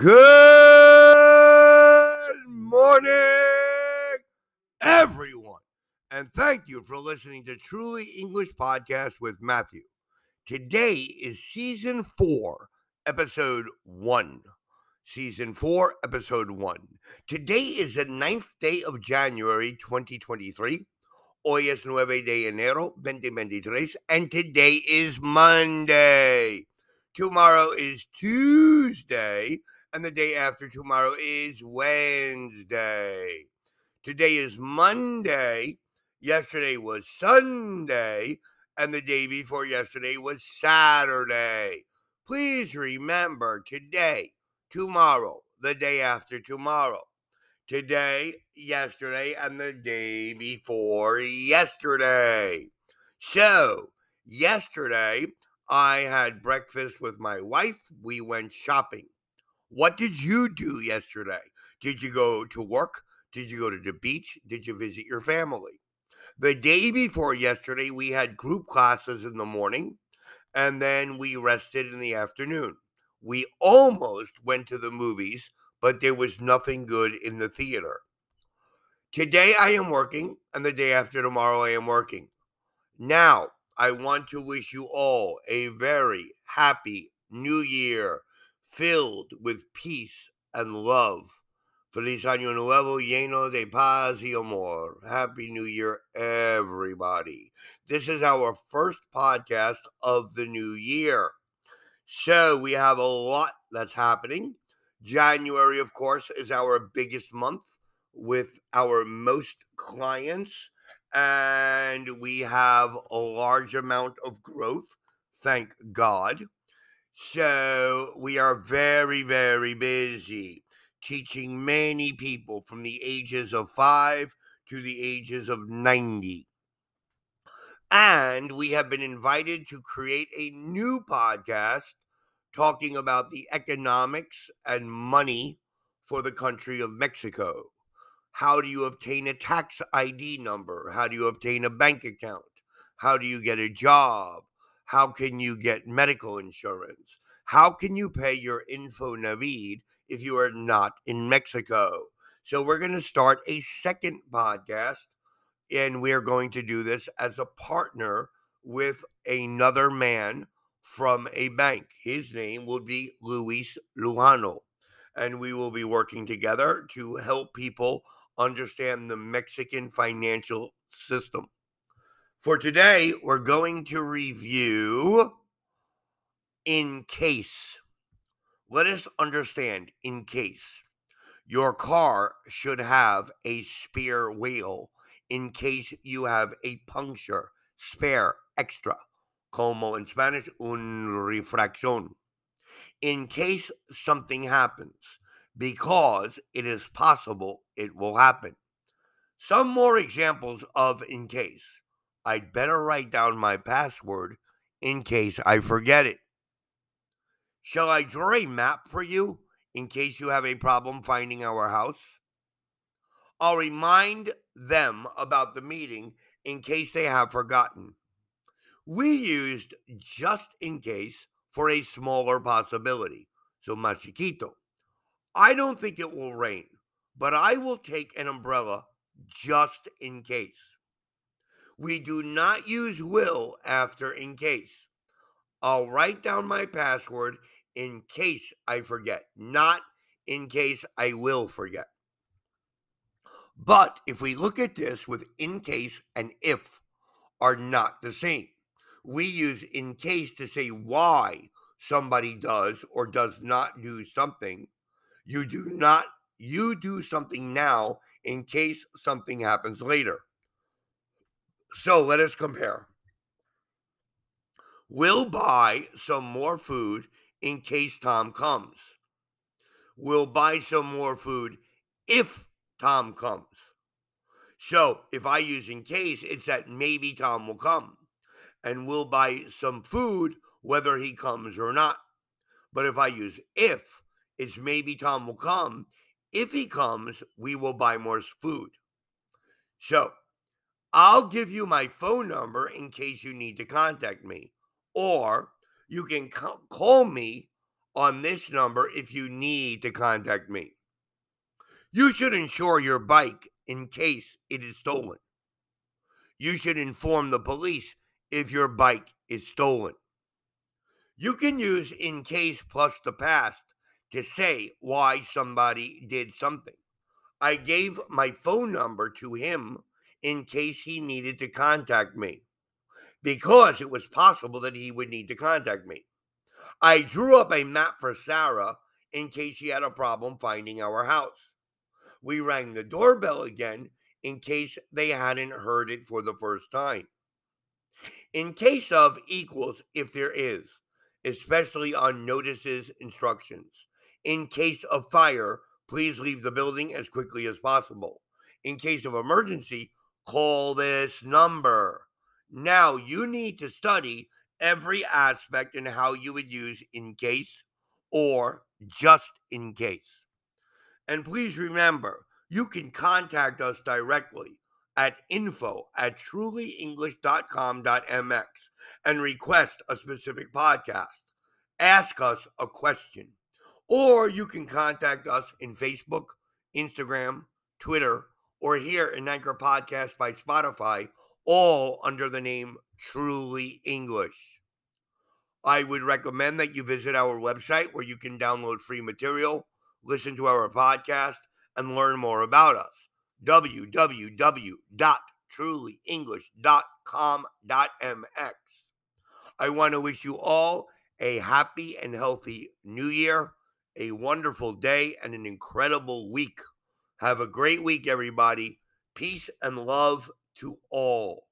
Good morning, everyone. And thank you for listening to Truly English Podcast with Matthew. Today is season four, episode one. Season four, episode one. Today is the ninth day of January 2023. Hoy es nueve de enero 2023, and today is Monday. Tomorrow is Tuesday, and the day after tomorrow is Wednesday. Today is Monday. Yesterday was Sunday, and the day before yesterday was Saturday. Please remember today, tomorrow, the day after tomorrow. Today, yesterday, and the day before yesterday. So, yesterday, I had breakfast with my wife. We went shopping. What did you do yesterday? Did you go to work? Did you go to the beach? Did you visit your family? The day before yesterday, we had group classes in the morning and then we rested in the afternoon. We almost went to the movies, but there was nothing good in the theater. Today I am working, and the day after tomorrow I am working. Now, I want to wish you all a very happy new year filled with peace and love. Feliz Año Nuevo lleno de paz y amor. Happy New Year, everybody. This is our first podcast of the new year. So we have a lot that's happening. January, of course, is our biggest month with our most clients and we have a large amount of growth, thank God. So we are very, very busy teaching many people from the ages of five to the ages of 90. And we have been invited to create a new podcast talking about the economics and money for the country of Mexico. How do you obtain a tax ID number? How do you obtain a bank account? How do you get a job? How can you get medical insurance? How can you pay your Infonavit if you are not in Mexico? So, we're going to start a second podcast, and we're going to do this as a partner with another man from a bank. His name will be Luis Lujano, and we will be working together to help people understand the Mexican financial system. For today, we're going to review in case. Let us understand in case. Your car should have a spare wheel in case you have a puncture, spare, extra, como in Spanish, un refracción. In case something happens, because it is possible it will happen. Some more examples of in case. I'd better write down my password in case I forget it. Shall I draw a map for you in case you have a problem finding our house? I'll remind them about the meeting in case they have forgotten. We used just in case for a smaller possibility, so machiquito. I don't think it will rain, but I will take an umbrella just in case. We do not use will after in case. I'll write down my password in case I forget, not in case I will forget. But if we look at this with in case and if are not the same, we use in case to say why somebody does or does not do something you do not, you do something now in case something happens later. So let us compare. We'll buy some more food in case Tom comes. We'll buy some more food if Tom comes. So if I use in case, it's that maybe Tom will come. And we'll buy some food whether he comes or not. But if I use if, it's maybe Tom will come. If he comes, we will buy more food. So I'll give you my phone number in case you need to contact me, or you can call me on this number if you need to contact me. You should insure your bike in case it is stolen. You should inform the police if your bike is stolen. You can use in case plus the past to say why somebody did something. I gave my phone number to him in case he needed to contact me because it was possible that he would need to contact me. I drew up a map for Sarah in case she had a problem finding our house. We rang the doorbell again in case they hadn't heard it for the first time. In case of equals if there is, especially on notices instructions. In case of fire, please leave the building as quickly as possible. In case of emergency, call this number. Now you need to study every aspect and how you would use in case or just in case. And please remember, you can contact us directly at info at trulyenglish.com.mx and request a specific podcast. Ask us a question. Or you can contact us in Facebook, Instagram, Twitter, or here in Anchor Podcast by Spotify, all under the name Truly English. I would recommend that you visit our website where you can download free material, listen to our podcast, and learn more about us. www.trulyenglish.com.mx. I want to wish you all a happy and healthy new year, a wonderful day, and an incredible week. Have a great week, everybody. Peace and love to all.